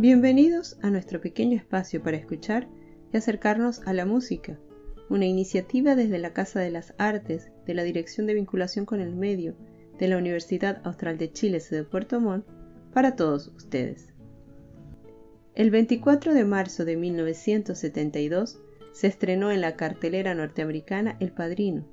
Bienvenidos a nuestro pequeño espacio para escuchar y acercarnos a la música, una iniciativa desde la Casa de las Artes de la Dirección de Vinculación con el Medio de la Universidad Austral de Chile de Puerto Montt para todos ustedes. El 24 de marzo de 1972 se estrenó en la cartelera norteamericana El Padrino,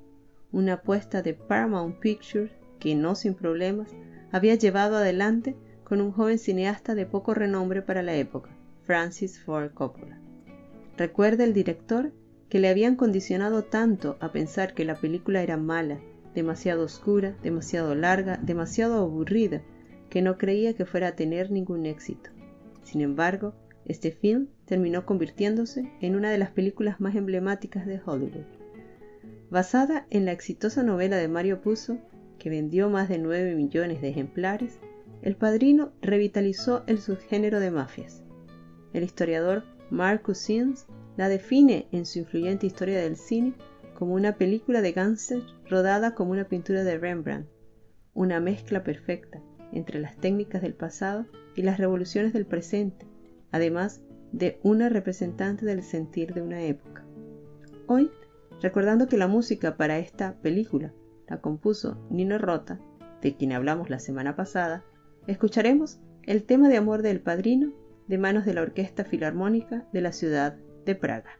una apuesta de Paramount Pictures que no sin problemas había llevado adelante con un joven cineasta de poco renombre para la época, Francis Ford Coppola. Recuerda el director que le habían condicionado tanto a pensar que la película era mala, demasiado oscura, demasiado larga, demasiado aburrida, que no creía que fuera a tener ningún éxito. Sin embargo, este film terminó convirtiéndose en una de las películas más emblemáticas de Hollywood. Basada en la exitosa novela de Mario Puzo, que vendió más de 9 millones de ejemplares, El Padrino revitalizó el subgénero de mafias. El historiador Marcus Sims la define en su influyente historia del cine como una película de gánster rodada como una pintura de Rembrandt, una mezcla perfecta entre las técnicas del pasado y las revoluciones del presente, además de una representante del sentir de una época. Hoy, recordando que la música para esta película la compuso Nino Rota, de quien hablamos la semana pasada, escucharemos el tema de amor del padrino de manos de la Orquesta Filarmónica de la ciudad de Praga.